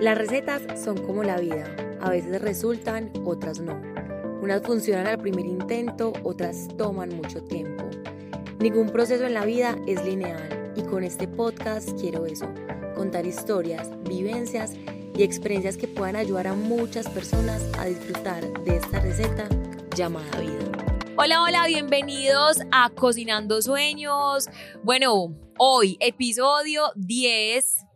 Las recetas son como la vida, a veces resultan, otras no. Unas funcionan al primer intento, otras toman mucho tiempo. Ningún proceso en la vida es lineal y con este podcast quiero eso, contar historias, vivencias y experiencias que puedan ayudar a muchas personas a disfrutar de esta receta llamada vida. Hola, hola, bienvenidos a Cocinando Sueños. Bueno, hoy episodio 10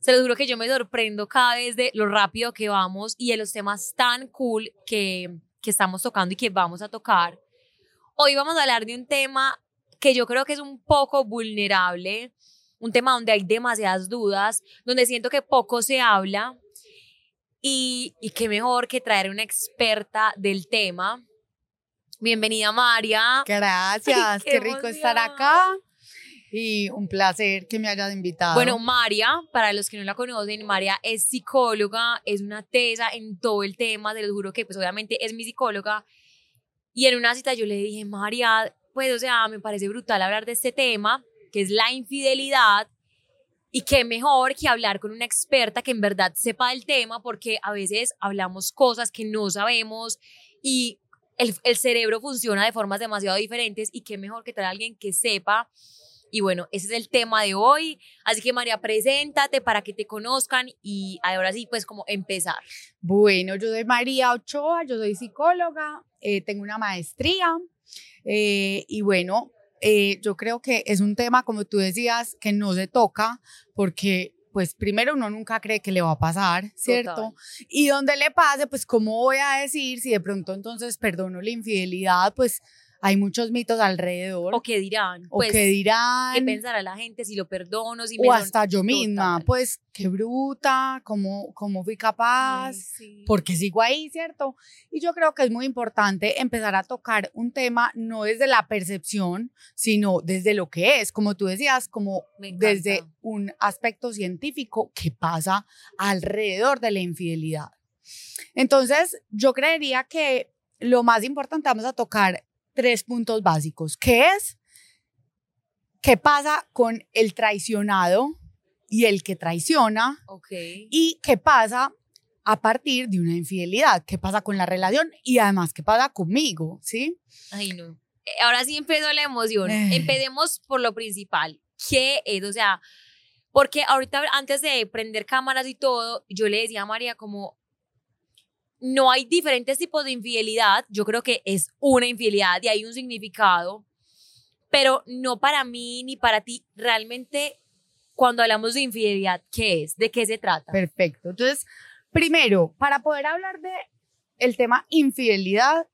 se lo juro que yo me sorprendo cada vez de lo rápido que vamos y de los temas tan cool que, que estamos tocando y que vamos a tocar. Hoy vamos a hablar de un tema que yo creo que es un poco vulnerable, un tema donde hay demasiadas dudas, donde siento que poco se habla y, y qué mejor que traer una experta del tema. Bienvenida María. Gracias, qué, qué rico estar acá y un placer que me hayas invitado. Bueno, María, para los que no la conocen, María es psicóloga, es una tesa en todo el tema, se lo juro que pues obviamente es mi psicóloga. Y en una cita yo le dije, María, pues o sea, me parece brutal hablar de este tema, que es la infidelidad. Y qué mejor que hablar con una experta que en verdad sepa del tema, porque a veces hablamos cosas que no sabemos y el, el cerebro funciona de formas demasiado diferentes y qué mejor que traer a alguien que sepa y bueno, ese es el tema de hoy. Así que María, preséntate para que te conozcan y ahora sí, pues como empezar. Bueno, yo soy María Ochoa, yo soy psicóloga, eh, tengo una maestría eh, y bueno, eh, yo creo que es un tema, como tú decías, que no se toca porque pues primero uno nunca cree que le va a pasar, ¿cierto? Y donde le pase, pues cómo voy a decir si de pronto entonces perdono la infidelidad, pues hay muchos mitos alrededor. O qué dirán. O qué dirán. ¿Qué pensará la gente si lo perdono? Si o hasta yo misma, pues qué bruta, cómo, cómo fui capaz, porque sigo ahí, ¿cierto? Y yo creo que es muy importante empezar a tocar un tema no desde la percepción, sino desde lo que es, como tú decías, como desde un aspecto científico que pasa alrededor de la infidelidad. Entonces, yo creería que lo más importante vamos a tocar tres puntos básicos. ¿Qué es? ¿Qué pasa con el traicionado y el que traiciona? Okay. ¿Y qué pasa a partir de una infidelidad? ¿Qué pasa con la relación? Y además, ¿qué pasa conmigo? ¿Sí? Ay, no. Eh, ahora sí empezó la emoción. Eh. Empecemos por lo principal. ¿Qué es? O sea, porque ahorita antes de prender cámaras y todo, yo le decía a María como, no hay diferentes tipos de infidelidad, yo creo que es una infidelidad y hay un significado, pero no para mí ni para ti. Realmente, cuando hablamos de infidelidad, ¿qué es? ¿De qué se trata? Perfecto. Entonces, primero, para poder hablar de el tema infidelidad,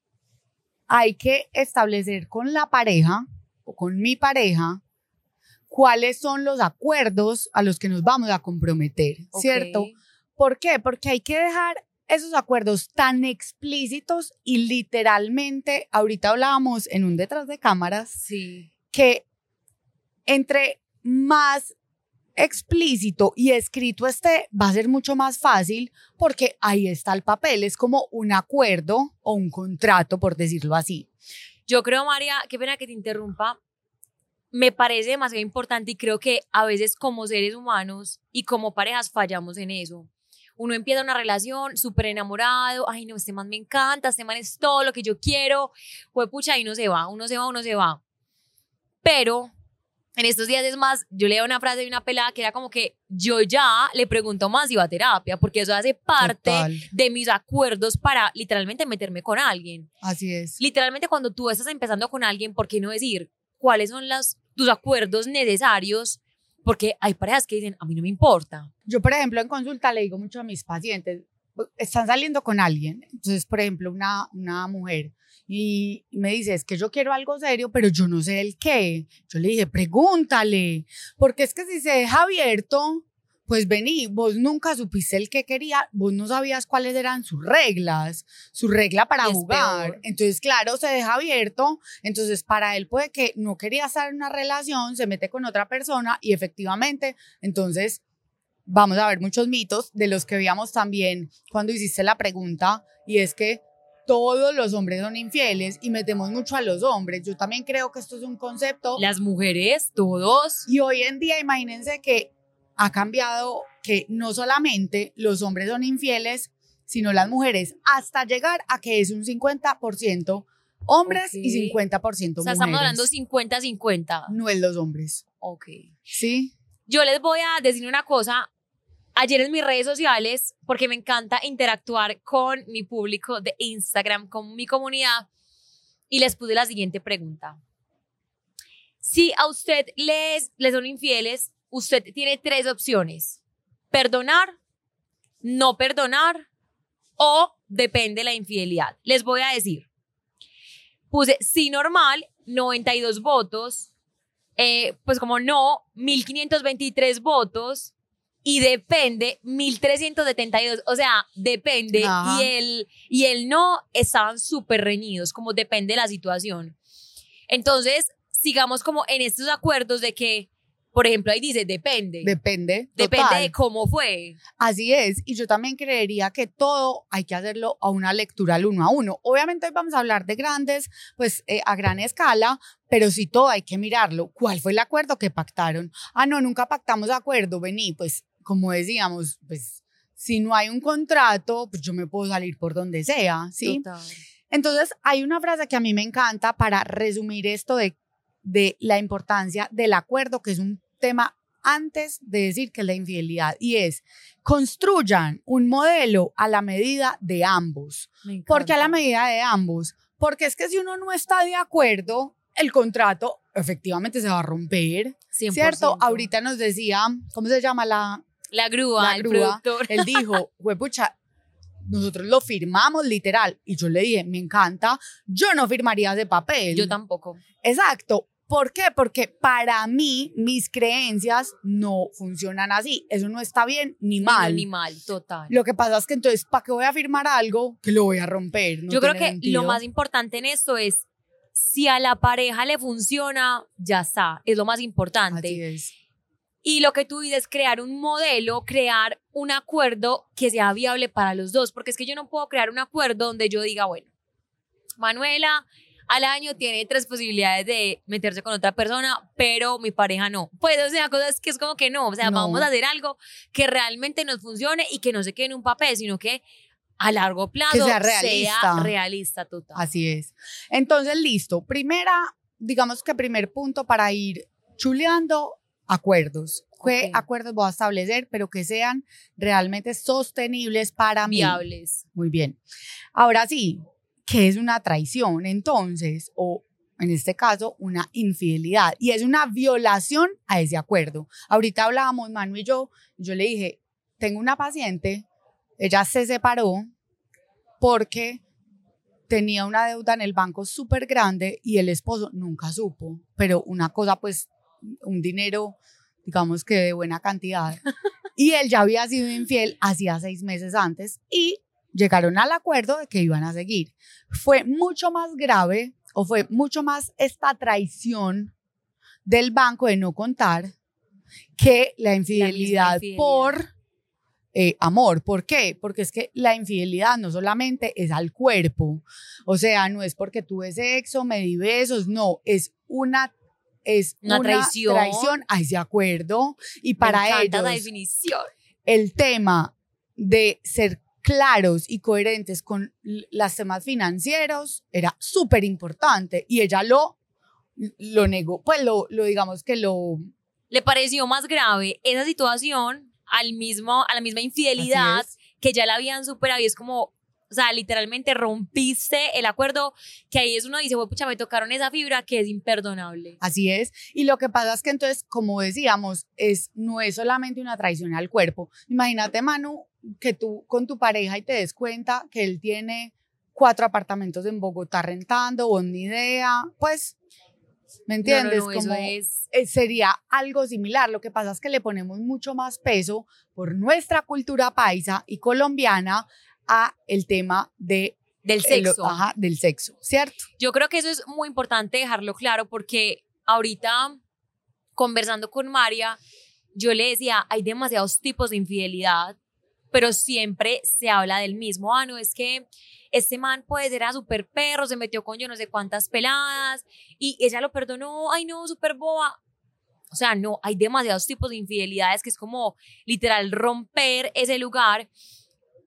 hay que establecer con la pareja o con mi pareja cuáles son los acuerdos a los que nos vamos a comprometer, ¿cierto? ¿Por qué? Porque hay que dejar esos acuerdos tan explícitos y literalmente, ahorita hablábamos en un detrás de cámaras, sí. que entre más explícito y escrito esté, va a ser mucho más fácil porque ahí está el papel, es como un acuerdo o un contrato, por decirlo así. Yo creo, María, qué pena que te interrumpa, me parece demasiado importante y creo que a veces como seres humanos y como parejas fallamos en eso uno empieza una relación súper enamorado, ay no, este man me encanta, este man es todo lo que yo quiero, pucha, y uno se va, uno se va, uno se va. Pero en estos días es más, yo leía una frase de una pelada que era como que yo ya le pregunto más si va a terapia, porque eso hace parte de mis acuerdos para literalmente meterme con alguien. Así es. Literalmente cuando tú estás empezando con alguien, ¿por qué no decir cuáles son las, tus acuerdos necesarios porque hay parejas que dicen, a mí no me importa. Yo, por ejemplo, en consulta le digo mucho a mis pacientes, están saliendo con alguien, entonces, por ejemplo, una, una mujer, y me dice, es que yo quiero algo serio, pero yo no sé el qué. Yo le dije, pregúntale, porque es que si se deja abierto, pues vení, vos nunca supiste el que quería, vos no sabías cuáles eran sus reglas, su regla para jugar. Entonces, claro, se deja abierto, entonces para él puede que no quería estar en una relación, se mete con otra persona y efectivamente, entonces vamos a ver muchos mitos de los que veíamos también cuando hiciste la pregunta y es que todos los hombres son infieles y metemos mucho a los hombres. Yo también creo que esto es un concepto. Las mujeres, todos. Y hoy en día, imagínense que ha cambiado que no solamente los hombres son infieles, sino las mujeres, hasta llegar a que es un 50% hombres y 50% mujeres. O sea, estamos hablando 50-50. No es los hombres. Ok. ¿Sí? Yo les voy a decir una cosa. Ayer en mis redes sociales, porque me encanta interactuar con mi público de Instagram, con mi comunidad, y les puse la siguiente pregunta. Si a usted les, les son infieles, usted tiene tres opciones. Perdonar, no perdonar o depende de la infidelidad. Les voy a decir. Puse sí normal, 92 votos. Eh, pues como no, 1523 votos. Y depende, 1372. O sea, depende. Y el, y el no estaban súper reñidos, como depende de la situación. Entonces, sigamos como en estos acuerdos de que por ejemplo, ahí dice, depende. Depende. Depende de cómo fue. Así es. Y yo también creería que todo hay que hacerlo a una lectura al uno a uno. Obviamente hoy vamos a hablar de grandes, pues eh, a gran escala, pero sí todo hay que mirarlo. ¿Cuál fue el acuerdo que pactaron? Ah, no, nunca pactamos acuerdo. Vení, pues como decíamos, pues si no hay un contrato, pues yo me puedo salir por donde sea, ¿sí? Total. Entonces, hay una frase que a mí me encanta para resumir esto de, de la importancia del acuerdo, que es un tema antes de decir que es la infidelidad y es construyan un modelo a la medida de ambos. ¿Por qué a la medida de ambos? Porque es que si uno no está de acuerdo, el contrato efectivamente se va a romper. ¿Cierto? Ahorita nos decía, ¿cómo se llama la? La grúa, la grúa. Él dijo, pucha, nosotros lo firmamos literal. Y yo le dije, me encanta, yo no firmaría de papel. Yo tampoco. Exacto, ¿Por qué? Porque para mí mis creencias no funcionan así. Eso no está bien ni mal. Ni, mal, total. Lo que pasa es que entonces, ¿para qué voy a firmar algo que lo voy a romper? Yo creo que lo más importante en esto es, si a la pareja le funciona, ya está. Es lo más importante. Así es. Y lo que tú dices, crear un modelo, crear un acuerdo que sea viable para los dos. Porque es que yo no puedo crear un acuerdo donde yo diga, bueno, Manuela al año tiene tres posibilidades de meterse con otra persona, pero mi pareja no. Pues, o sea, cosas que es como que no, o sea, vamos a hacer algo que realmente nos funcione y que no se quede en un papel, sino que a largo plazo sea realista. Sea realista total. Así es. Entonces, listo. Primera, digamos que primer punto para ir chuleando acuerdos. ¿Qué acuerdos voy a establecer, pero que sean realmente sostenibles para mí? Viables. Muy bien. Ahora sí, ¿qué es una traición entonces? O en este caso, una infidelidad. Y es una violación a ese acuerdo. Ahorita hablábamos, Manu y yo, yo le dije, tengo una paciente, ella se separó porque tenía una deuda en el banco súper grande y el esposo nunca supo, pero una cosa, pues, un dinero, digamos que de buena cantidad. Y él ya había sido infiel hacía seis meses antes y llegaron al acuerdo de que iban a seguir. Fue mucho más grave o fue mucho más esta traición del banco de no contar que la infidelidad, por eh, amor. ¿Por qué? Porque es que la infidelidad no solamente es al cuerpo, o sea, no es porque tuve sexo, me di besos, no, es una es una, traición. traición a ese acuerdo y para ellos la definición. el tema de ser claros y coherentes con los temas financieros era súper importante y ella lo, lo negó, pues lo, lo digamos que lo... Le pareció más grave esa situación al mismo, a la misma infidelidad que ya la habían superado y es como, o sea, literalmente rompiste el acuerdo, que ahí es uno dice, pucha, me tocaron esa fibra que es imperdonable. Así es. Y lo que pasa es que entonces, como decíamos, es, no es solamente una traición al cuerpo. Imagínate, Manu, que tú con tu pareja y te des cuenta que él tiene cuatro apartamentos en Bogotá rentando o ni idea, pues, ¿me entiendes? Como es... Eh, sería algo similar. Lo que pasa es que le ponemos mucho más peso por nuestra cultura paisa y colombiana a el tema de del sexo. ajá, del sexo, ¿cierto? Yo creo que eso es muy importante dejarlo claro porque ahorita conversando con María, yo le decía, hay demasiados tipos de infidelidad pero siempre se habla del mismo. Ah, no, es que este man puede ser a super perro, se metió con yo no sé cuántas peladas y ella lo perdonó, ay no, súper boba. O sea, no, hay demasiados tipos de infidelidades que es como literal romper ese lugar.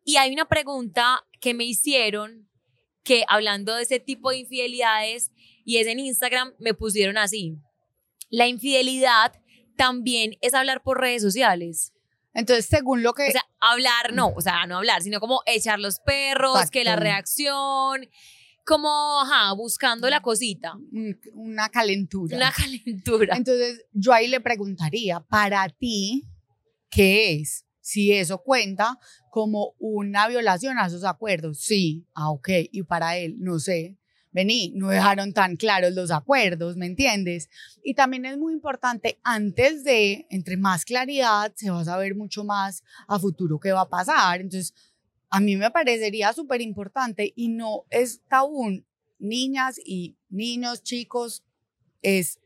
Y hay una pregunta que me hicieron que hablando de ese tipo de infidelidades y es en Instagram, me pusieron así. La infidelidad también es hablar por redes sociales. Entonces, según lo que... O sea, hablar no, o sea, no hablar, sino como echar los perros, que la reacción, como, ajá, buscando la cosita, un- una calentura. una calentura. Entonces, yo ahí le preguntaría, para ti, ¿qué es? Si eso cuenta como una violación a esos acuerdos. Sí, ah, ok. Y para él, no sé. Vení, no dejaron tan claros los acuerdos, ¿me entiendes? Y también es muy importante, antes de, entre más claridad, se va a saber mucho más a futuro qué va a pasar. Entonces, a mí me parecería súper importante y no es tabú, niñas y niños, chicos, es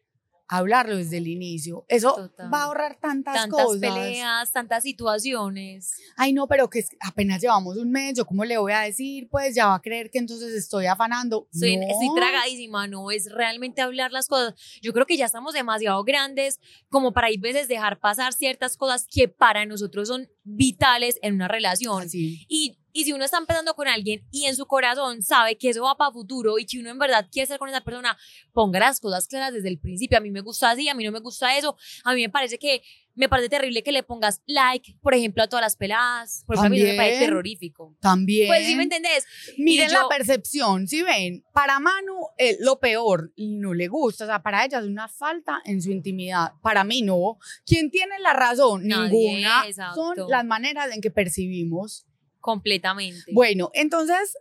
hablarlo desde el inicio. Eso Total. va a ahorrar tantas, Tantas cosas. peleas, tantas situaciones. Ay, no, pero que apenas llevamos un mes, yo cómo le voy a decir, pues ya va a creer que entonces estoy afanando. Soy, no. estoy tragadísima, no es realmente hablar las cosas. Yo creo que ya estamos demasiado grandes como para a veces dejar pasar ciertas cosas que para nosotros son vitales en una relación. Así. Y, y si uno está empezando con alguien y en su corazón sabe que eso va para futuro y que uno en verdad quiere estar con esa persona, ponga las cosas claras desde el principio. A mí me gusta así, a mí no me gusta eso. A mí me parece que me parece terrible que le pongas like, por ejemplo, a todas las peladas. Por ejemplo, a mí me parece También. terrorífico. También. Pues sí me entendés. Miren la percepción, si ven, para Manu eh, lo peor, no le gusta, o sea, para ella es una falta en su intimidad, para mí no. ¿Quién tiene la razón? Nadie, Ninguna. exacto. Son las maneras en que percibimos. Completamente. Bueno, entonces,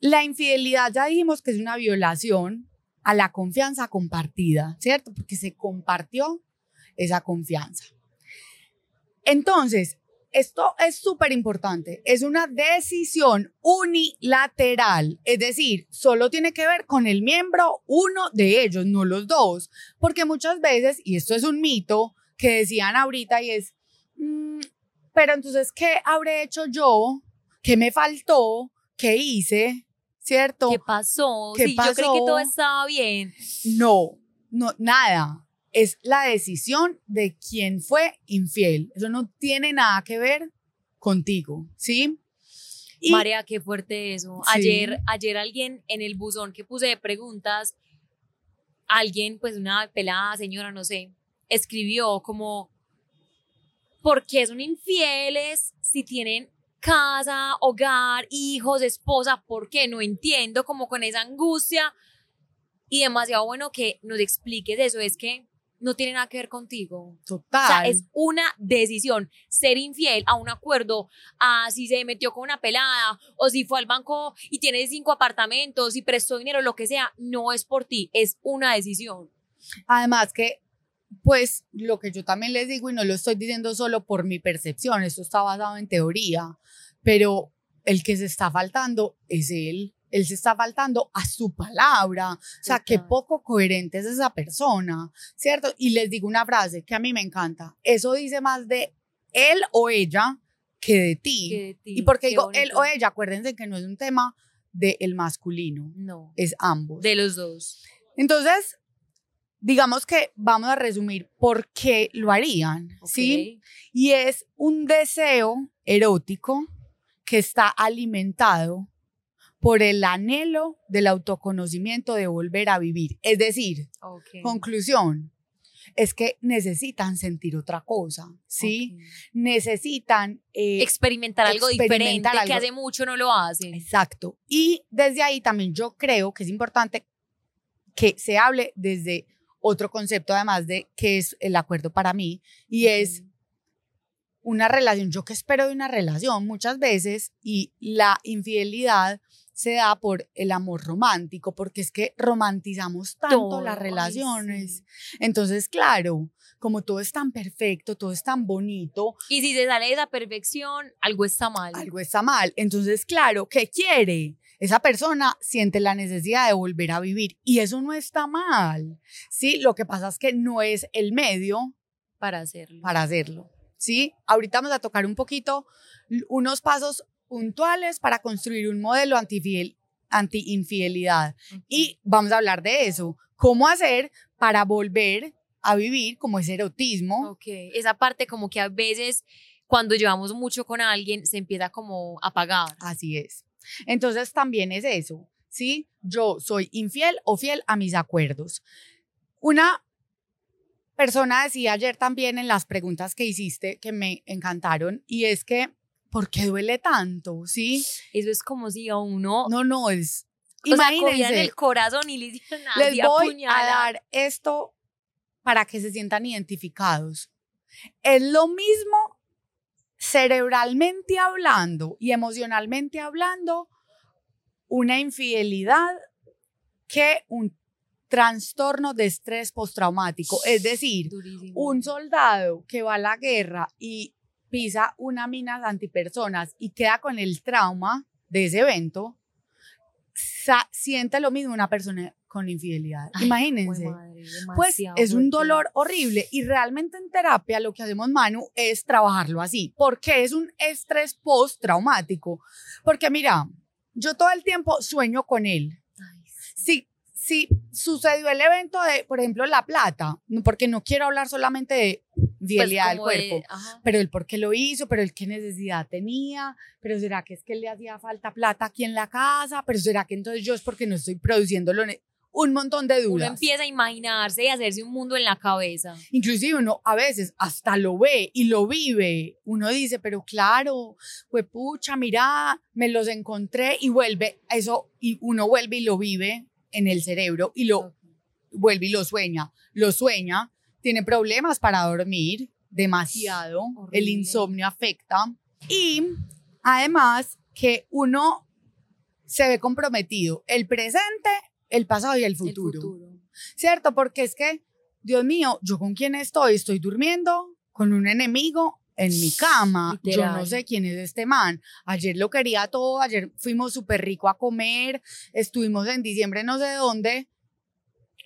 la infidelidad ya dijimos que es una violación a la confianza compartida, ¿cierto? Porque se compartió esa confianza. Entonces, esto es súper importante. Es una decisión unilateral, es decir, solo tiene que ver con el miembro uno de ellos, no los dos. Porque muchas veces, y esto es un mito que decían ahorita y es, mm, pero entonces, ¿qué habré hecho yo? ¿Qué me faltó? ¿Qué hice? ¿Cierto? ¿Qué pasó? ¿Qué sí, yo creí que pasó? todo estaba bien. No, no, nada. Es la decisión de quién fue infiel. Eso no tiene nada que ver contigo, ¿sí? Y- María, qué fuerte eso. Sí. Ayer, ayer alguien en el buzón que puse de preguntas, alguien, pues una pelada señora, no sé, escribió como, ¿por qué son infieles si tienen casa, hogar, hijos, esposa? ¿Por qué? No entiendo, como con esa angustia. Y demasiado bueno que nos expliques eso, es que no tiene nada que ver contigo. Total. O sea, es una decisión ser infiel a un acuerdo, a si se metió con una pelada o si fue al banco y tiene cinco apartamentos y prestó dinero, lo que sea, no es por ti, es una decisión. Además que, pues, lo que yo también les digo, y no lo estoy diciendo solo por mi percepción, esto está basado en teoría, pero el que se está faltando es él. Él se está faltando a su palabra. O sea, qué poco coherente es esa persona, ¿cierto? Y les digo una frase que a mí me encanta. Eso dice más de él o ella que de ti. Que de ti, y porque qué digo él o ella, acuérdense que no es un tema del masculino, No, es ambos. de los dos. Entonces, digamos que vamos a resumir por qué lo harían, ¿sí? Y es un deseo erótico que está alimentado por el anhelo del autoconocimiento de volver a vivir. Es decir, conclusión, es que necesitan sentir otra cosa, ¿sí? Necesitan... eh, Experimentar algo diferente que hace mucho no lo hacen. Exacto. Y desde ahí también yo creo que es importante que se hable desde otro concepto, además de que es el acuerdo para mí, y es una relación. Yo que espero de una relación muchas veces y la infidelidad se da por el amor romántico, porque es que romantizamos tanto Todo, las relaciones. sí. Entonces, claro, como todo es tan perfecto, todo es tan bonito, Y si se sale de esa perfección, algo está mal. algo está mal. Entonces, claro, ¿qué quiere? Esa persona siente la necesidad de volver a vivir y eso no está mal. Sí, lo que pasa es que no es el medio para hacerlo. para hacerlo. Sí, ahorita vamos a tocar un poquito unos pasos puntuales para construir un modelo antifiel- anti-infidelidad y vamos a hablar de eso. ¿Cómo hacer para volver a vivir como ese erotismo. Ok, esa parte como que a veces cuando llevamos mucho con alguien se empieza como a apagar. Así es. Entonces también es eso, ¿sí? Yo soy infiel o fiel a mis acuerdos. Una persona decía ayer también en las preguntas que hiciste que me encantaron y es que, ¿por qué duele tanto? ¿Sí? Eso es como si a uno... No, no, es... o sea, Imagínense, el corazón y le hicieron les voy a apuñalan. dar esto para que se sientan identificados. Es lo mismo cerebralmente hablando y emocionalmente hablando una infidelidad que un trastorno de estrés postraumático. Es decir, Durísimo. un soldado que va a la guerra y pisa una mina antipersonas y queda con el trauma de ese evento, siente lo mismo una persona con infidelidad. Ay, Imagínense. Madre, Pues es un dolor horrible y realmente en terapia lo que hacemos Manu es trabajarlo así, porque es un estrés postraumático. Porque mira, yo todo el tiempo sueño con él. Ay, Si, sí. si sucedió el evento de, por ejemplo, La Plata, porque no quiero hablar solamente de Pues infidelidad del cuerpo, pero el por qué lo hizo, pero el qué necesidad tenía, pero será que es que le hacía falta plata aquí en la casa, pero será que entonces yo es porque no estoy produciendo lo un montón de Uno dudas. empieza a imaginarse y a hacerse un mundo en la cabeza. Inclusive uno a veces hasta lo ve y lo vive. Uno dice, pero claro, pues pucha, mira, me los encontré y vuelve eso y uno vuelve y lo vive en el cerebro y lo vuelve y lo sueña. Lo sueña, tiene problemas para dormir demasiado, el insomnio afecta y además que uno se ve comprometido el presente, el pasado y el El futuro. ¿cierto? Porque es que, Dios mío, ¿yo con quién estoy? Estoy durmiendo con un enemigo en mi cama. Yo no sé quién es este man. Ayer lo quería todo, ayer fuimos súper rico a comer, estuvimos en diciembre no sé dónde.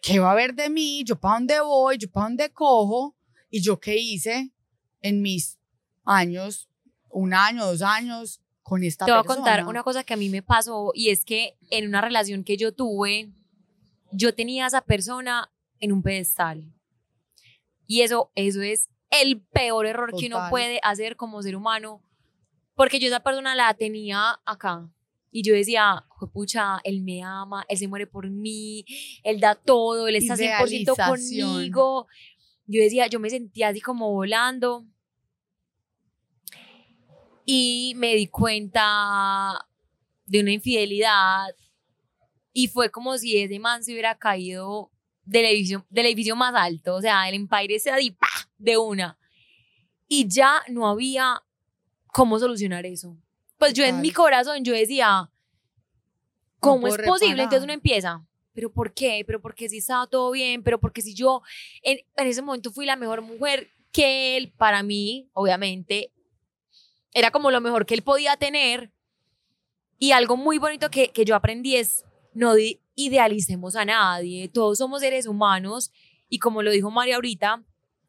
¿Qué va a haber de mí? ¿Yo para dónde voy? ¿Yo para dónde cojo? ¿Y yo qué hice en mis años, un año, dos años con esta Te voy a contar una cosa que a mí me pasó y es que en una relación que yo tuve, yo tenía a esa persona en un pedestal. Y eso, eso es el peor error que uno puede hacer como ser humano, porque yo esa persona la tenía acá. Y yo decía, pucha, él me ama, él se muere por mí, él da todo, él está 100% Idealización. conmigo. Yo decía, yo me sentía así como volando. Y me di cuenta de una infidelidad y fue como si ese man se hubiera caído del edificio, del edificio más alto, o sea, el Empire se ¡pa! de una. Y ya no había cómo solucionar eso. Pues yo en Total. mi corazón yo decía, ¿cómo es puedo posible? reparar. Entonces uno empieza, ¿pero por qué? ¿Pero porque si estaba todo bien? ¿Pero porque si yo en, en ese momento fui la mejor mujer que él, para mí, obviamente, era como lo mejor que él podía tener? Y algo muy bonito que, que yo aprendí es, no idealicemos a nadie, todos somos seres humanos y como lo dijo María ahorita,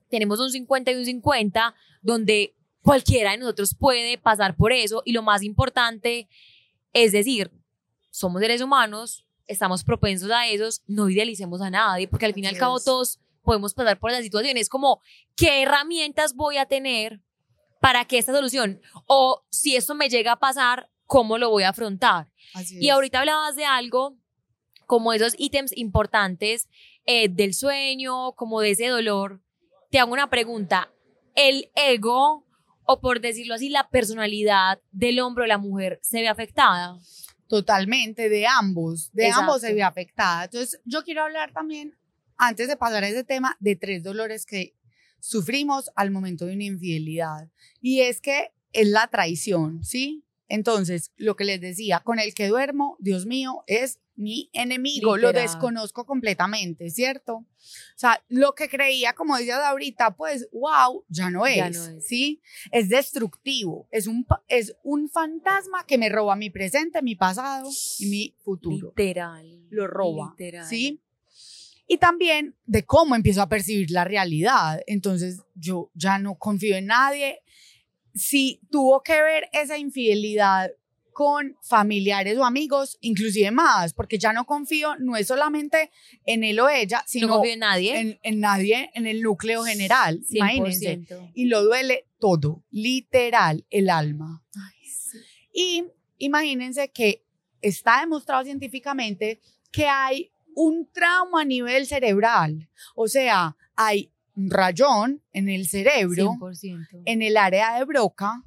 tenemos un 50 y un 50 donde cualquiera de nosotros puede pasar por eso y lo más importante es decir, somos seres humanos, estamos propensos a esos, no idealicemos a nadie porque al fin y al cabo todos podemos pasar por esa situación, es como, ¿qué herramientas voy a tener para que esta solución o si esto me llega a pasar, cómo lo voy a afrontar? Así Y es. ahorita hablabas de algo como esos ítems importantes eh, del sueño, como de ese dolor. Te hago una pregunta. ¿El ego, o por decirlo así, la personalidad del hombre o la mujer se ve afectada? Totalmente, de ambos, de ambos se ve afectada. Entonces, yo quiero hablar también, antes de pasar a ese tema, de tres dolores que sufrimos al momento de una infidelidad. Y es que es la traición, ¿sí? Entonces, lo que les decía, con el que duermo, Dios mío, es mi enemigo, lo desconozco completamente, ¿cierto? O sea, lo que creía, como decías ahorita, pues, wow, ya no es, Ya no es. ¿sí? Es destructivo, es un, es un fantasma que me roba mi presente, mi pasado y mi futuro. Literal. Lo roba, Literal. ¿sí? Y también de cómo empiezo a percibir la realidad. Entonces, yo ya no confío en nadie. Si tuvo que ver esa infidelidad con familiares o amigos, inclusive más, porque ya no confío, no es solamente en él o ella, sino no confío en nadie. en, en nadie, en el núcleo general, imagínense. 100%. Y lo duele todo, literal, el alma. Ay, sí. Y imagínense que está demostrado científicamente que hay un trauma a nivel cerebral, o sea, hay un rayón en el cerebro, 100%. en el área de Broca,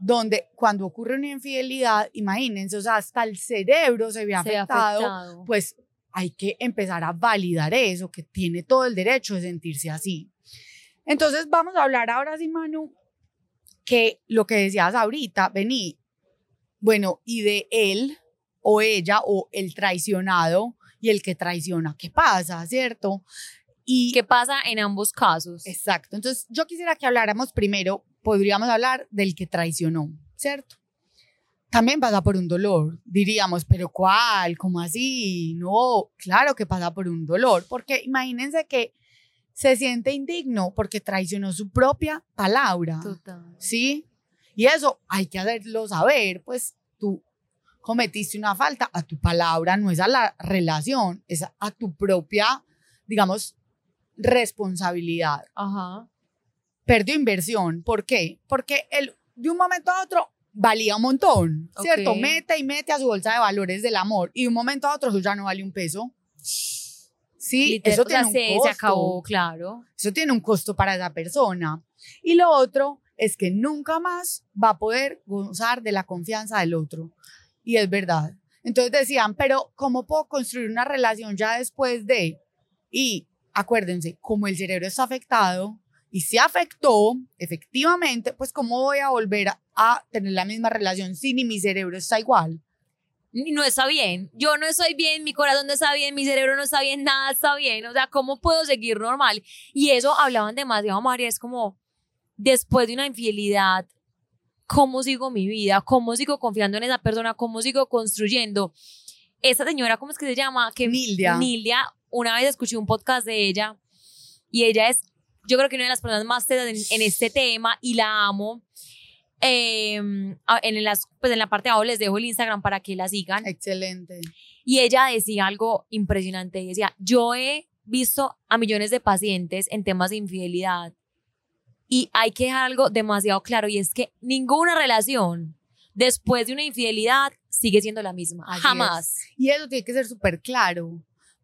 donde cuando ocurre una infidelidad, imagínense, o sea, hasta el cerebro se ve Se afectado, afectado. pues hay que empezar a validar eso, que tiene todo el derecho de sentirse así. Entonces vamos a hablar ahora sí, Manu, que lo que decías ahorita, vení, bueno, y de él o ella o el traicionado y el que traiciona, ¿qué pasa, cierto? Y ¿Qué pasa en ambos casos? Exacto. Entonces, yo quisiera que habláramos primero, podríamos hablar del que traicionó, ¿cierto? También pasa por un dolor, diríamos, pero ¿cuál? ¿Cómo así? No, claro que pasa por un dolor, porque imagínense que se siente indigno porque traicionó su propia palabra, Total. ¿sí? Y eso hay que hacerlo saber, pues tú cometiste una falta a tu palabra, no es a la relación, es a tu propia, digamos, responsabilidad Ajá. Perdió inversión. ¿Por qué? Porque él de un momento a otro valía un montón, ¿cierto? Ok. Mete y mete a su bolsa de valores del amor y de un momento a otro eso ya no vale un peso. Sí, Liter- eso tiene un se, costo. se acabó, claro. Eso tiene un costo para esa persona. Y lo otro es que nunca más va a poder gozar de la confianza del otro. Y es verdad. Entonces decían, pero ¿cómo puedo construir una relación ya después de? Y acuérdense, como el cerebro está afectado y se afectó, efectivamente, pues ¿cómo voy a volver a, a tener la misma relación si ni mi cerebro está igual? No está bien. Yo no estoy bien, mi corazón no está bien, mi cerebro no está bien, nada está bien. O sea, ¿cómo puedo seguir normal? Y eso hablaban demasiado, María. Es como, después de una infidelidad, ¿cómo sigo mi vida? ¿Cómo sigo confiando en esa persona? ¿Cómo sigo construyendo? Esa señora, ¿cómo es que se llama? Que Nildia. Nildia, una vez escuché un podcast de ella y ella es, yo creo que una de las personas más tetas en, en este tema y la amo. Eh, en, las, pues en la parte de abajo les dejo el Instagram para que la sigan. Excelente. Y ella decía algo impresionante. y Decía, yo he visto a millones de pacientes en temas de infidelidad y hay que dejar algo demasiado claro y es que ninguna relación después de una infidelidad sigue siendo la misma. Así Jamás. Y eso tiene que ser súper claro,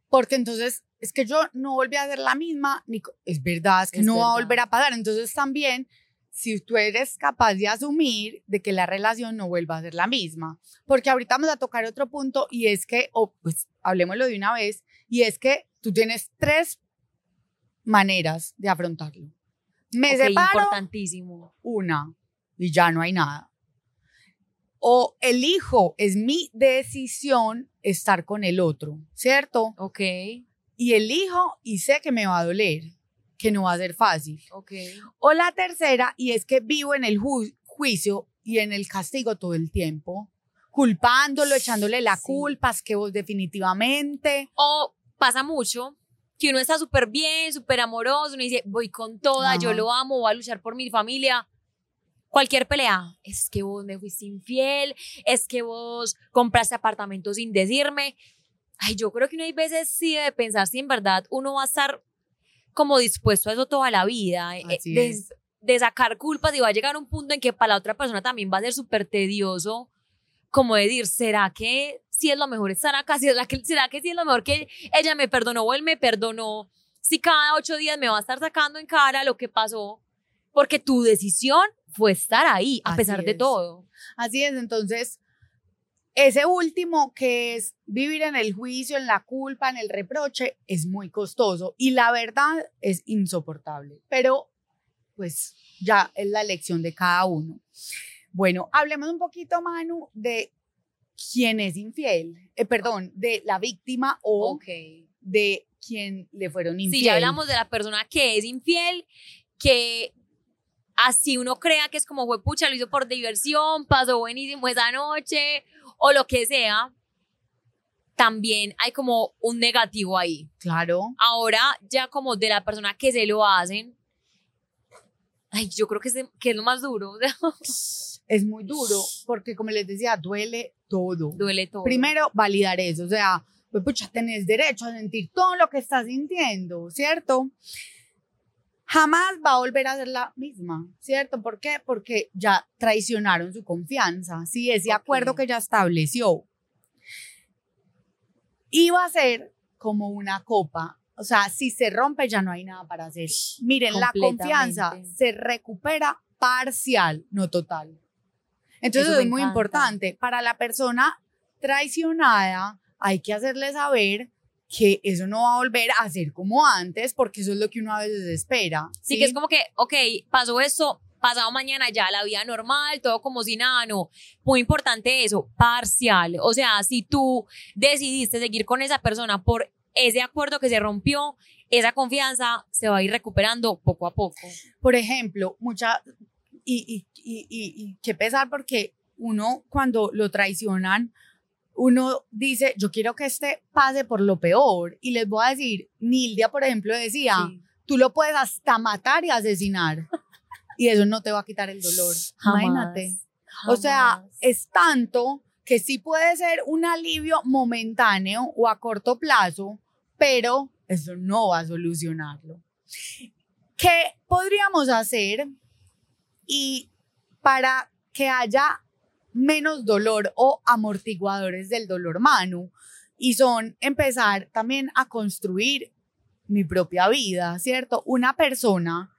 porque entonces es que yo no volví a ser la misma, ni es verdad, es que Es no va a verdad. volver a pasar. Entonces también, si tú eres capaz de asumir de que la relación no vuelva a ser la misma, porque ahorita vamos a tocar otro punto y es que, o pues hablemoslo de una vez, y es que tú tienes tres maneras de afrontarlo. Me Ok, separo, importantísimo. una y ya no hay nada. O elijo, es mi decisión estar con el otro, ¿cierto? Ok, Y elijo y sé que me va a doler, que no va a ser fácil. ok. O la tercera, y es que vivo en el ju- juicio y en el castigo todo el tiempo, culpándolo, echándole la Sí. culpa, es que vos definitivamente. O pasa mucho que uno está súper bien, súper amoroso, uno dice, voy con toda, yo Ajá. lo amo, voy a luchar por mi familia. Cualquier pelea, es que vos me fuiste infiel, es que vos compraste apartamento sin decirme. Ay, yo creo que uno hay veces sí debe pensar si en verdad uno va a estar como dispuesto a eso toda la vida, eh, Así de, es. de sacar culpas y va a llegar un punto en que para la otra persona también va a ser súper tedioso, como decir, ¿será que si es lo mejor estar acá? ¿Será que, ¿Será que sí es lo mejor que ella me perdonó o él me perdonó? Si cada ocho días me va a estar sacando en cara lo que pasó, porque tu decisión fue estar ahí, a Así pesar de es. todo. Así es, entonces, ese último que es vivir en el juicio, en la culpa, en el reproche, es muy costoso y la verdad es insoportable, pero pues ya es la elección de cada uno. Bueno, hablemos un poquito, Manu, de quién es infiel, eh, perdón, de la víctima o de quien le fueron infiel. Si ya hablamos de la persona que es infiel, que así uno crea que es como, fue pucha, lo hizo por diversión, pasó buenísimo esa noche, o lo que sea, también hay como un negativo ahí. Claro, Ahora, ya como de la persona que se lo hacen, ay, yo creo que es, de- que es lo más duro. es muy duro porque, como les decía, duele todo. Duele todo. Primero, validar eso, o sea, pues pucha, tenés derecho a sentir todo lo que estás sintiendo, ¿cierto? Jamás va a volver a ser la misma, ¿cierto? ¿Por qué? Porque ya traicionaron su confianza, sí, ese Ok. acuerdo que ya estableció. Iba a ser como una copa, o sea, si se rompe ya no hay nada para hacer. Miren, la confianza se recupera parcial, no total. Entonces Eso es muy encanta. importante. Para la persona traicionada hay que hacerle saber que eso no va a volver a ser como antes, porque eso es lo que uno a veces espera. Sí, que es como que, ok, pasó esto, pasado mañana ya la vida normal, todo como si nada, no. Muy importante eso, parcial. O sea, si tú decidiste seguir con esa persona por ese acuerdo que se rompió, esa confianza se va a ir recuperando poco a poco. Por ejemplo, mucha, y, y, y, y, y qué pesar porque uno cuando lo traicionan, uno dice, yo quiero que este pase por lo peor. Y les voy a decir, Nildia, por ejemplo, decía, Sí. tú lo puedes hasta matar y asesinar. y eso no te va a quitar el dolor. Jamás, Imagínate. O sea, jamás. es tanto que sí puede ser un alivio momentáneo o a corto plazo, pero eso no va a solucionarlo. ¿Qué podríamos hacer y para que haya menos dolor o amortiguadores del dolor mano? Y son empezar también a construir mi propia vida, ¿cierto? Una persona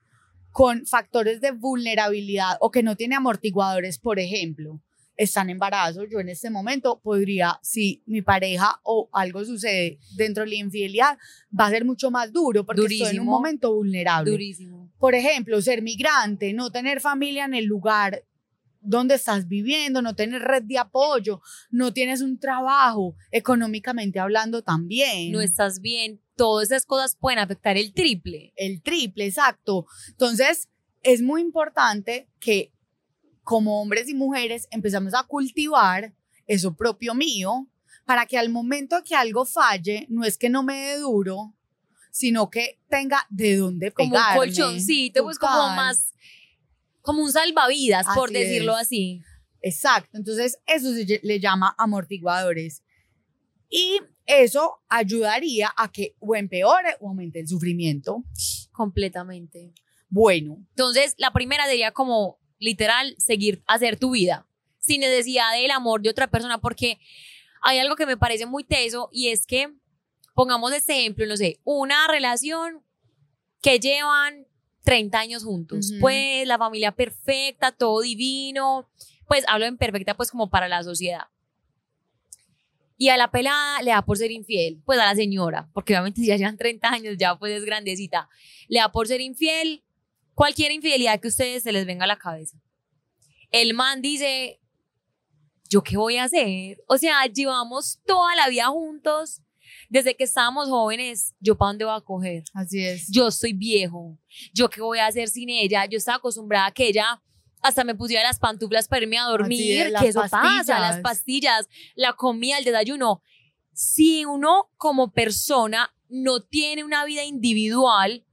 con factores de vulnerabilidad o que no tiene amortiguadores, por ejemplo, está en embarazo, yo en este momento podría, si mi pareja o algo sucede dentro de la infidelidad, va a ser mucho más duro porque estoy en un Durísimo. momento vulnerable. Durísimo. Por ejemplo, ser migrante, no tener familia en el lugar donde estás viviendo, no tener red de apoyo, no tienes un trabajo, económicamente hablando también. No estás bien. Todas esas cosas pueden afectar el triple. el triple, exacto. Entonces, es muy importante que como hombres y mujeres empezamos a cultivar eso propio mío para que al momento que algo falle, no es que no me dé duro, sino que tenga de dónde Como pegarme. un colchoncito, pues como más, como un salvavidas, por Así decirlo es. así. Exacto, entonces eso se le llama amortiguadores. Y eso ayudaría a que o empeore o aumente el sufrimiento. Completamente. Bueno, Entonces, la primera sería como literal seguir, hacer tu vida, sin necesidad del amor de otra persona, porque hay algo que me parece muy teso y es que, pongamos este ejemplo, no sé, una relación que llevan 30 años juntos, pues la familia perfecta, todo divino, pues hablo en perfecta pues como para la sociedad. Y a la pelada le da por ser infiel, pues a la señora, porque obviamente si ya llevan 30 años, ya pues es grandecita, le da por ser infiel, cualquier infidelidad que a ustedes se les venga a la cabeza. El man dice, ¿yo qué voy a hacer? O sea, llevamos toda la vida juntos, desde que estábamos jóvenes, ¿yo para dónde voy a coger? así es. Yo soy viejo, ¿yo qué voy a hacer sin ella? Yo estaba acostumbrada a que ella hasta me pusiera las pantuflas para irme a dormir, es, las que eso pasa, las pastillas. pastillas, la comida, el desayuno. Si uno como persona no tiene una vida individual,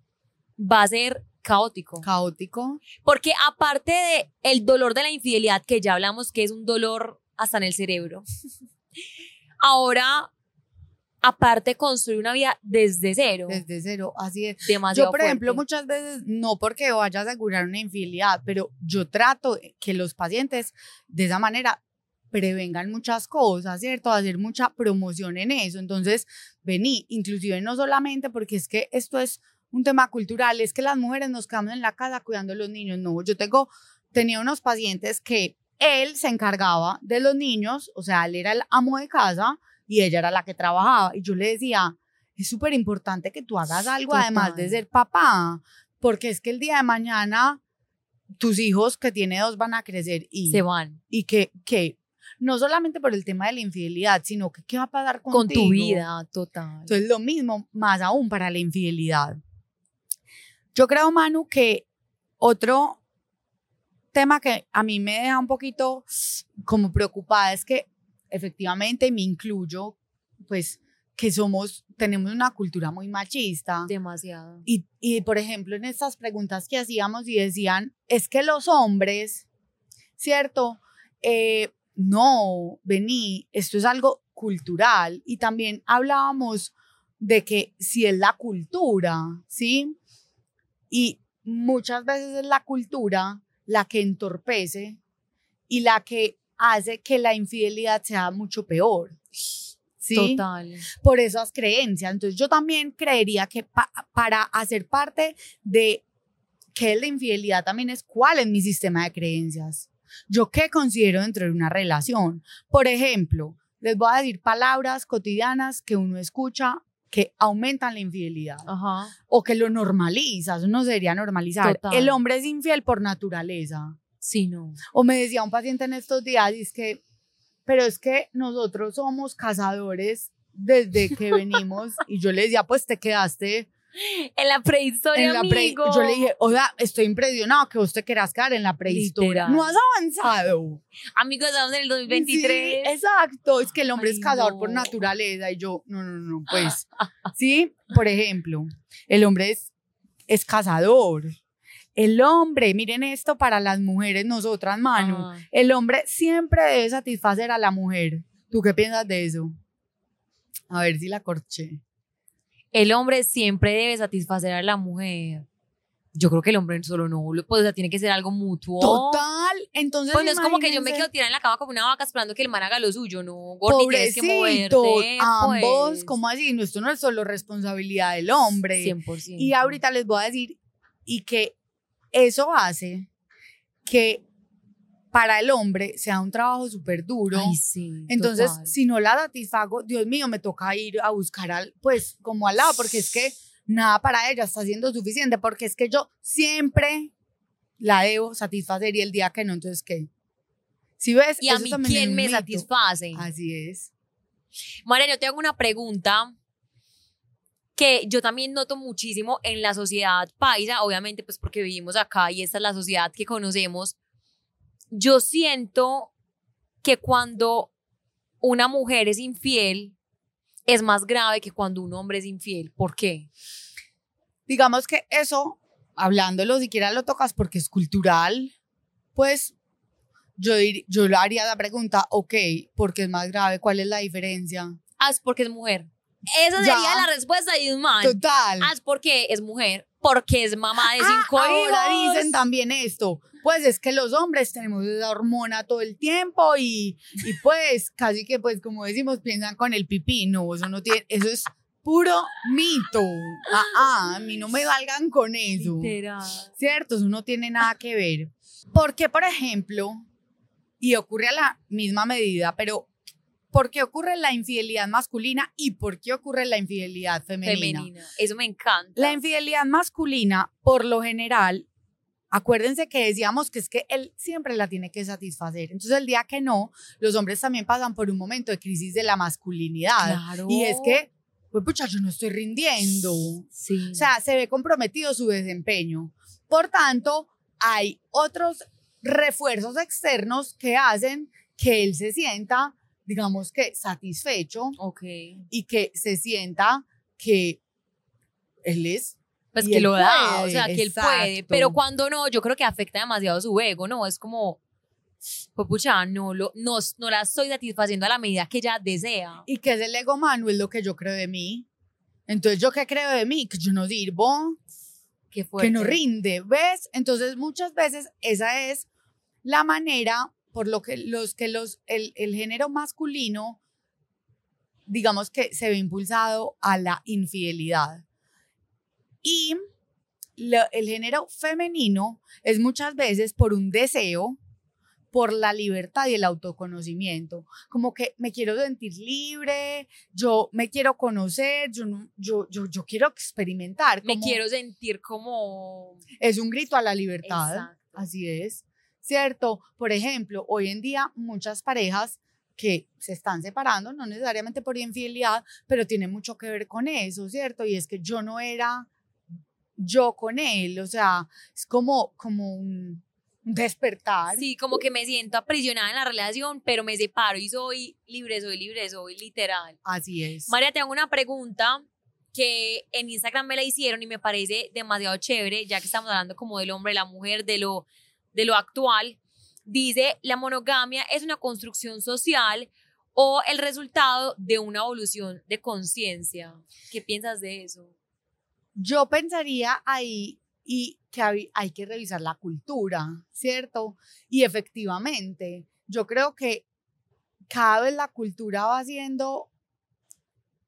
va a ser caótico. Caótico. Porque aparte de el dolor de la infidelidad, que ya hablamos que es un dolor hasta en el cerebro, ahora, aparte construir una vida desde cero, Desde cero, así es. demasiado Yo, por ejemplo, muchas veces, no porque vaya a asegurar una infidelidad, pero yo trato que los pacientes de esa manera prevengan muchas cosas, ¿cierto? Hacer mucha promoción en eso. Entonces, vení, inclusive no solamente porque es que esto es un tema cultural, es que las mujeres nos quedamos en la casa cuidando a los niños. No, yo tengo, tenía unos pacientes que él se encargaba de los niños, o sea, él era el amo de casa y ella era la que trabajaba. Y yo le decía, es súper importante que tú hagas algo además de Total. ser papá, porque es que el día de mañana tus hijos que tiene dos van a crecer y, se van y que, que no solamente por el tema de la infidelidad, sino que qué va a pasar con contigo. tu vida total. Entonces, lo mismo, más aún para la infidelidad. Yo creo, Manu, que otro tema que a mí me deja un poquito como preocupada es que efectivamente me incluyo, pues que somos, tenemos una cultura muy machista. Demasiado. Y, y, por ejemplo, en estas preguntas que hacíamos y decían, es que los hombres ¿cierto? Eh, no, vení, esto es algo cultural y también hablábamos de que si es la cultura, ¿sí? Y muchas veces es la cultura la que entorpece y la que hace que la infidelidad sea mucho peor. ¿Sí? Total. Por esas creencias. Entonces yo también creería que para hacer parte de qué es la infidelidad también es cuál es mi sistema de creencias. Yo qué considero dentro de una relación. Por ejemplo, les voy a decir palabras cotidianas que uno escucha que aumentan la infidelidad Ajá. o que lo normalizas, uno debería normalizar. Total. El hombre es infiel por naturaleza. Sí, no. O me decía un paciente en estos días, es que, pero es que nosotros somos cazadores desde que venimos y yo le decía, pues te quedaste En la prehistoria, en la pre amigo. Yo le dije, o sea, estoy impresionado que vos te quieras quedar en la prehistoria. Literal. No has avanzado. Amigos, estamos en el Sí, 2023. exacto, es que el hombre Ay, es cazador por naturaleza y yo, no, no, no, pues, sí, por ejemplo, el hombre es, es cazador. El hombre, miren esto para las mujeres, nosotras, Manu, Ah. el hombre siempre debe satisfacer a la mujer. ¿Tú qué piensas de eso? A ver si la corché. El hombre siempre debe satisfacer a la mujer. Yo creo que el hombre solo no, pues o sea, tiene que ser algo mutuo. Total, entonces Pues no es como que yo me quedo tirada en la cama como una vaca esperando que el man haga lo suyo, no, gordi, tienes que moverte, ambos, pues. ¿cómo así? No, esto no es solo responsabilidad del hombre. 100%. Y ahorita les voy a decir, y que eso hace que para el hombre sea un trabajo súper duro. Ay, sí, Entonces, total. si no la satisfago, Dios mío, me toca ir a buscar al, pues, como al lado, porque es que nada para ella está siendo suficiente, porque es que yo siempre la debo satisfacer y el día que no, entonces, ¿qué? Si ves, ¿Y a Eso mí quién me mito. satisface? Así es. María, yo te hago una pregunta que yo también noto muchísimo en la sociedad paisa, obviamente pues porque vivimos acá y esta es la sociedad que conocemos. Yo siento que cuando una mujer es infiel es más grave que cuando un hombre es infiel. ¿Por qué? digamos que eso, hablándolo, siquiera lo tocas porque es cultural, pues yo, dir- yo le haría la pregunta, ok, porque es más grave, ¿cuál es la diferencia? Ah, es porque es mujer. Esa Ya. sería la respuesta de un man. Total. Ah, es porque es mujer. Porque es mamá de Ah, cinco ahora hijos. dicen también esto, pues es que los hombres tenemos esa hormona todo el tiempo y, y pues casi que pues como decimos piensan con el pipí, no, eso no tiene, eso es puro mito, ah, ah, a mí no me valgan con eso. Literal. ¿cierto? Eso no tiene nada que ver. Porque, por ejemplo, y ocurre a la misma medida, pero ¿por qué ocurre la infidelidad masculina y por qué ocurre la infidelidad femenina? Femenina. Eso me encanta. La infidelidad masculina, por lo general, acuérdense que decíamos que es que él siempre la tiene que satisfacer. Entonces, el día que no, los hombres también pasan por un momento de crisis de la masculinidad. Claro. Y es que, pues, pucha, yo no estoy rindiendo. Sí. O sea, se ve comprometido su desempeño. Por tanto, hay otros refuerzos externos que hacen que él se sienta, digamos que satisfecho ok. y que se sienta que él es. Pues Y que lo da, o puede, sea, que él puede. Pero cuando no, yo creo que afecta demasiado su ego, ¿no? Es como, pues pucha, no, lo, no, no la estoy satisfaciendo a la medida que ella desea. Y que es el ego mano, es lo que yo creo de mí. Entonces, ¿yo qué creo de mí? Que yo no sirvo, que no rinde, ¿ves? Entonces, muchas veces esa es la manera por lo que los que los el, el género masculino digamos que se ve impulsado a la infidelidad. Y lo- el género femenino es muchas veces por un deseo por la libertad y el autoconocimiento, como que me quiero sentir libre, yo me quiero conocer, yo yo yo yo quiero experimentar, Me quiero sentir como... es un grito a la libertad. Exacto. Así es. ¿Cierto? Por ejemplo, hoy en día muchas parejas que se están separando, no necesariamente por infidelidad, pero tiene mucho que ver con eso, ¿cierto? Y es que yo no era yo con él, o sea, es como, como un despertar. Sí, como que me siento aprisionada en la relación, pero me separo y soy libre, soy libre, soy literal. Así es. María, te hago una pregunta que en Instagram me la hicieron y me parece demasiado chévere, ya que estamos hablando como del hombre, la mujer, de lo, de lo actual. dice, la monogamia es una construcción social o el resultado de una evolución de conciencia. ¿Qué piensas de eso? Yo pensaría ahí y que hay, que revisar la cultura, ¿cierto? Y efectivamente, yo creo que cada vez la cultura va haciendo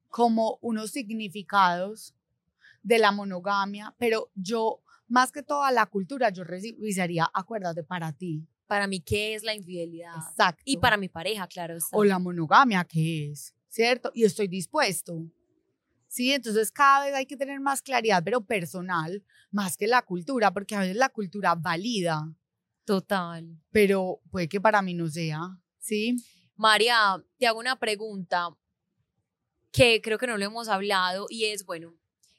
como unos significados de la monogamia, pero yo, más que toda la cultura, yo revisaría, acuérdate, para ti. Para mí, ¿qué es la infidelidad? Exacto. Y para mi pareja, claro. está. O la monogamia, ¿qué es? ¿Cierto? Y estoy dispuesto. Sí, entonces cada vez hay que tener más claridad, pero personal, más que la cultura, porque a veces la cultura valida, Total. pero puede que para mí no sea. Sí. María, te hago una pregunta que creo que no lo hemos hablado y es, bueno,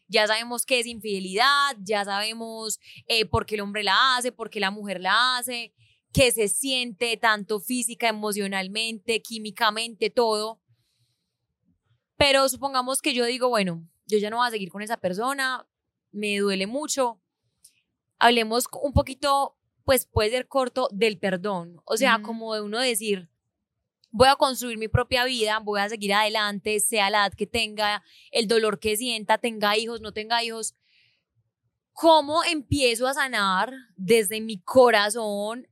ya sabemos qué es infidelidad, ya sabemos eh, por qué el hombre la hace, por qué la mujer la hace, qué se siente tanto física, emocionalmente, químicamente, todo. Pero supongamos que yo digo, bueno, yo ya no voy a seguir con esa persona, me duele mucho. Hablemos un poquito, pues puede ser corto, del perdón. O sea, como de uno decir, voy a construir mi propia vida, voy a seguir adelante, sea la edad que tenga, el dolor que sienta, tenga hijos, no tenga hijos. ¿Cómo empiezo a sanar desde mi corazón?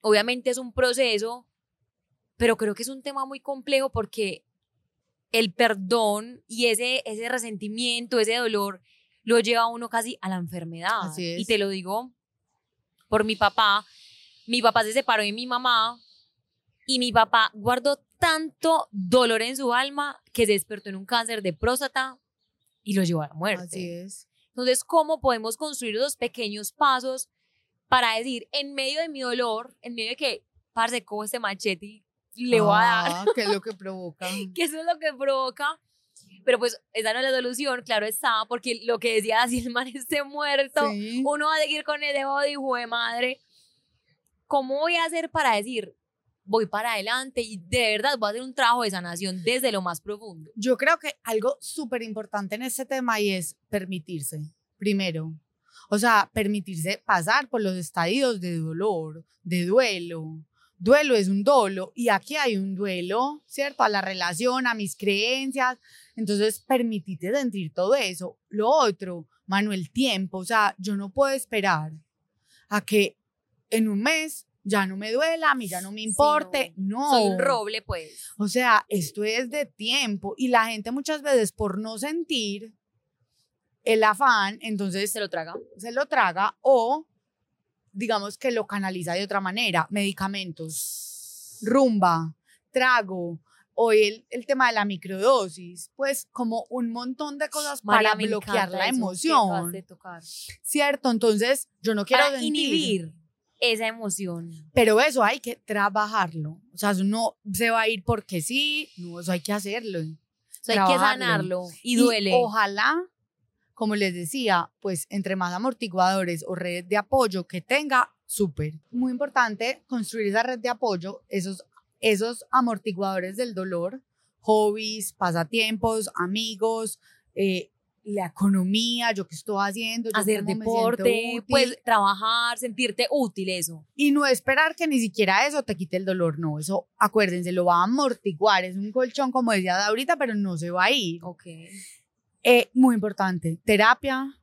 Obviamente es un proceso, pero creo que es un tema muy complejo porque el perdón y ese, ese resentimiento, ese dolor, lo lleva a uno casi a la enfermedad. Así Y te lo digo por mi papá. Mi papá se separó de mi mamá y mi papá guardó tanto dolor en su alma que se despertó en un cáncer de próstata y lo llevó a la muerte. Así es. Entonces, ¿cómo podemos construir esos pequeños pasos para decir, en medio de mi dolor, en medio de que, parce, cojo este machete y le voy a dar, Ah, ¿Qué es lo que provoca? que eso es lo que provoca? Pero pues esa no es la solución, claro está, porque lo que decía, si el man esté muerto, Sí. uno va a seguir con el dedo de hijo de madre. ¿Cómo voy a hacer para decir, voy para adelante y de verdad voy a hacer un trabajo de sanación desde lo más profundo? Yo creo que algo súper importante en este tema y es permitirse, primero. O sea, permitirse pasar por los estadios de dolor, de duelo. Duelo es un dolo y aquí hay un duelo, ¿cierto? A la relación, a mis creencias. Entonces, permitite sentir todo eso. Lo otro, Manuel, tiempo. O sea, yo no puedo esperar a que en un mes ya no me duela, a mí ya no me importe. no. Soy un roble, pues. O sea, esto es de tiempo y la gente muchas veces por no sentir el afán, entonces Se lo traga. se lo traga o digamos que lo canaliza de otra manera, medicamentos, rumba, trago o el, el tema de la microdosis, pues como un montón de cosas María, para bloquear la emoción. ¿cierto? Entonces yo no quiero Para sentir, inhibir esa emoción. pero eso hay que trabajarlo, o sea, eso no se va a ir porque sí, no, eso hay que hacerlo. O sea, hay que sanarlo y duele. ojalá, como les decía, pues entre más amortiguadores o redes de apoyo que tenga, súper. Muy importante construir esa red de apoyo, esos, esos amortiguadores del dolor, hobbies, pasatiempos, amigos, eh, la economía, yo qué estoy haciendo, yo Hacer deporte, pues trabajar, sentirte útil, eso. Y no esperar que ni siquiera eso te quite el dolor, no, eso acuérdense, lo va a amortiguar, es un colchón como decía ahorita, pero no se va a ir. Ok. Eh, muy importante, terapia,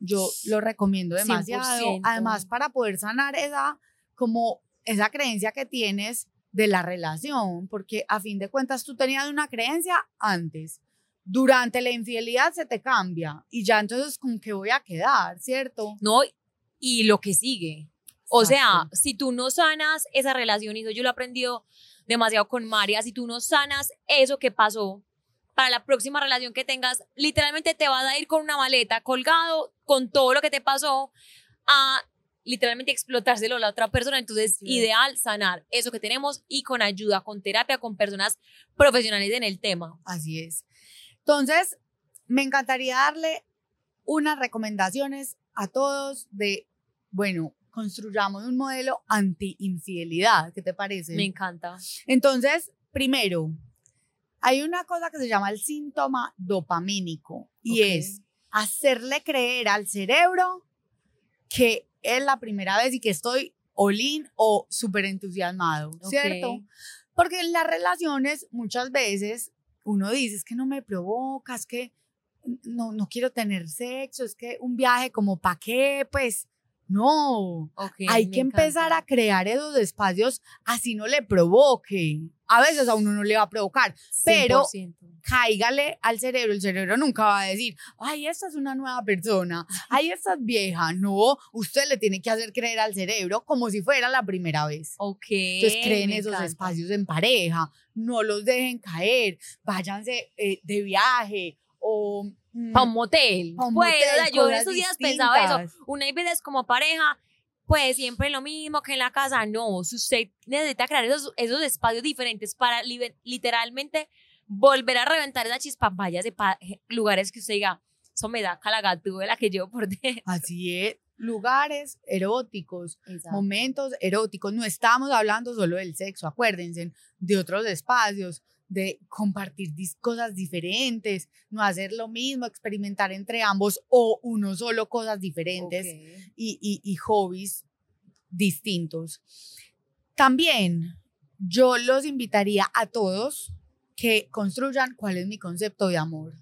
yo lo recomiendo demasiado. 100%. Además, para poder sanar esa, como esa creencia que tienes de la relación, porque a fin de cuentas tú tenías una creencia antes. Durante la infidelidad se te cambia y ya entonces con qué voy a quedar, ¿cierto? No, y lo que sigue. O sea, si tú no sanas esa relación, y eso yo lo he aprendido demasiado con María, si tú no sanas eso que pasó, para la próxima relación que tengas, literalmente te vas a ir con una maleta colgado con todo lo que te pasó a literalmente explotárselo a la otra persona. Entonces, Sí. ideal sanar eso que tenemos y con ayuda, con terapia, con personas profesionales en el tema. Así es. Entonces, me encantaría darle unas recomendaciones a todos de, bueno, construyamos un modelo anti-infidelidad. ¿Qué te parece? Me encanta. Entonces, primero, hay una cosa que se llama el síntoma dopamínico y es hacerle creer al cerebro que es la primera vez y que estoy all-in o súper entusiasmado, ¿cierto? Ok. Porque en las relaciones muchas veces uno dice, es que no me provoca, es que no, no quiero tener sexo, es que un viaje como para qué, pues no. Hay que empezar encanta. a crear esos espacios así no le provoque. A veces a uno no le va a provocar, pero 100%. cáigale al cerebro, el cerebro nunca va a decir, ay, esta es una nueva persona, ay, esta es vieja. No, usted le tiene que hacer creer al cerebro como si fuera la primera vez. Ok. Entonces creen esos encanta. espacios en pareja, no los dejen caer, váyanse eh, de viaje o... mm, Pa' un motel. Pa' un pues, motel, o sea, yo en estos días pensaba eso. Una vez veces como pareja, pues siempre lo mismo que en la casa. No, si usted necesita crear esos, esos espacios diferentes para literalmente volver a reventar esa chispa, váyase para lugares que usted diga, eso me da la que llevo por dentro. Así es, lugares eróticos, momentos eróticos. No estamos hablando solo del sexo, acuérdense, de otros espacios, de compartir cosas diferentes, no hacer lo mismo, experimentar entre ambos o uno solo cosas diferentes y, y- y hobbies distintos. También yo los invitaría a todos que construyan cuál es mi concepto de amor.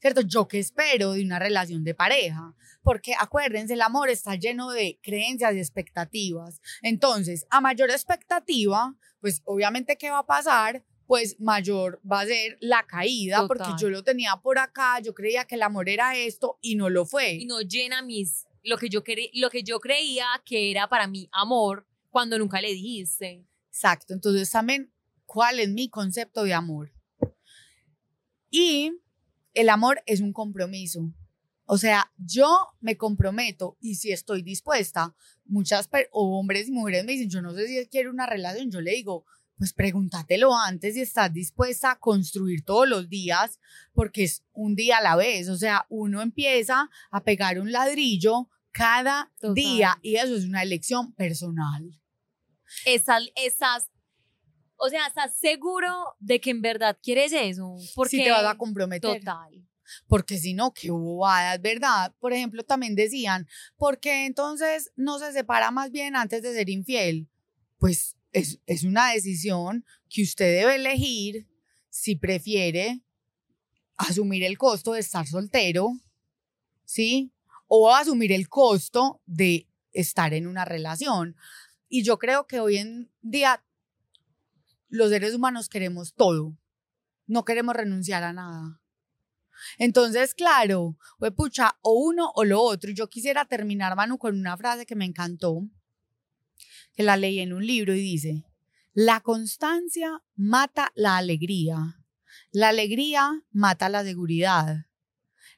¿Cierto? Yo qué espero de una relación de pareja. Porque acuérdense, el amor está lleno de creencias y expectativas. Entonces, a mayor expectativa, pues obviamente, ¿qué va a pasar? Pues mayor va a ser la caída, porque yo lo tenía por acá, yo creía que el amor era esto y no lo fue. Y no llena mis, lo que, yo cre- lo que yo creía que era para mí amor cuando nunca le dijiste. Exacto. Entonces también, ¿cuál es mi concepto de amor? Y el amor es un compromiso. O sea, yo me comprometo y si estoy dispuesta, muchas o hombres y mujeres me dicen, yo no sé si quiero una relación, yo le digo, pues pregúntatelo antes si estás dispuesta a construir todos los días, porque es un día a la vez. O sea, uno empieza a pegar un ladrillo cada Total. día y eso es una elección personal. Estás, estás, o sea, estás seguro de que en verdad quieres eso. Porque si te vas a comprometer. Total. Porque si no, qué bobadas, ¿verdad? Por ejemplo, también decían, ¿por qué entonces no se separa más bien antes de ser infiel? Pues es, es una decisión que usted debe elegir si prefiere asumir el costo de estar soltero, ¿sí? O asumir el costo de estar en una relación. Y yo creo que hoy en día los seres humanos queremos todo. No queremos renunciar a nada. Entonces, claro, pucha, o uno o lo otro. Yo quisiera terminar, Manu, con una frase que me encantó, que la leí en un libro y dice, la constancia mata la alegría, la alegría mata la seguridad,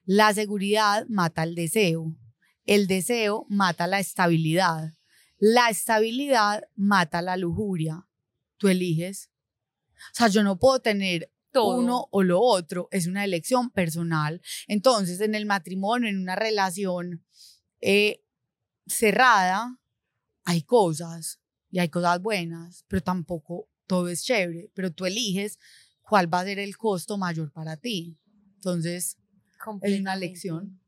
la seguridad mata el deseo, el deseo mata la estabilidad, la estabilidad mata la lujuria. Tú eliges. O sea, yo no puedo tener Todo. uno o lo otro, es una elección personal. Entonces, en el matrimonio, en una relación eh, cerrada, hay cosas y hay cosas buenas, pero tampoco todo es chévere, pero tú eliges cuál va a ser el costo mayor para ti. Entonces, es una lección.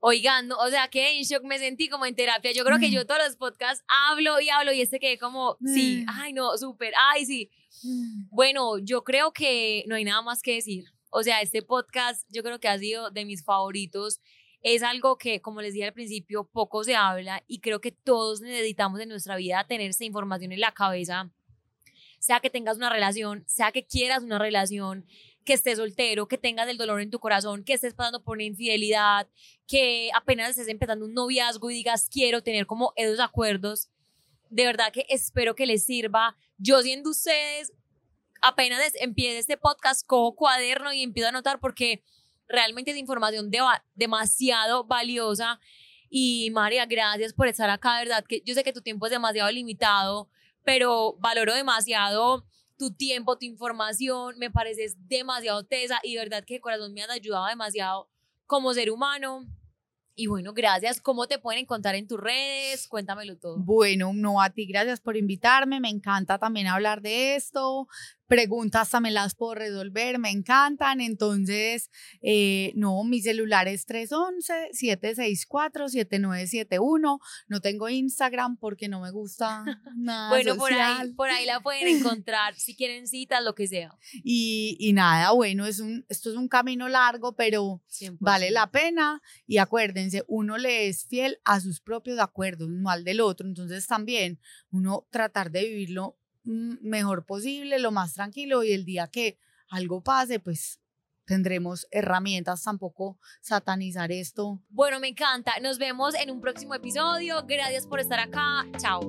Oigan, no, o sea, que en shock me sentí como en terapia. Yo creo que yo todos los podcasts hablo y hablo y este quedé como, sí, Mm. ay no, súper, ay sí. Bueno, yo creo que no hay nada más que decir. O sea, este podcast yo creo que ha sido de mis favoritos. Es algo que, como les dije al principio, poco se habla y creo que todos necesitamos en nuestra vida tener esta información en la cabeza. Sea que tengas una relación, sea que quieras una relación, que estés soltero, que tengas el dolor en tu corazón, que estés pasando por una infidelidad, que apenas estés empezando un noviazgo y digas quiero tener como esos acuerdos. De verdad que espero que les sirva. Yo siendo ustedes, apenas empiece este podcast, cojo cuaderno y empiezo a anotar porque realmente es información demasiado valiosa. Y María, gracias por estar acá, verdad que yo sé que tu tiempo es demasiado limitado, pero valoro demasiado tu tiempo, tu información, me pareces demasiado tesa y de verdad que de corazón me has ayudado demasiado como ser humano. Y bueno, gracias. ¿Cómo te pueden encontrar en tus redes? Cuéntamelo todo. Bueno, no a ti, gracias por invitarme. Me encanta también hablar de esto. Preguntas también las puedo resolver, me encantan. Entonces, eh, no, mi celular es 311-764-7971. No tengo Instagram porque no me gusta nada. bueno, por ahí, por ahí la pueden encontrar si quieren citas, lo que sea. Y, y nada, bueno, es un, esto es un camino largo, pero vale la pena. Y acuérdense, uno le es fiel a sus propios acuerdos, no al del otro. Entonces, también uno tratar de vivirlo mejor posible, lo más tranquilo y el día que algo pase, pues tendremos herramientas, tampoco satanizar esto. Bueno, me encanta. Nos vemos en un próximo episodio. Gracias por estar acá. Chao.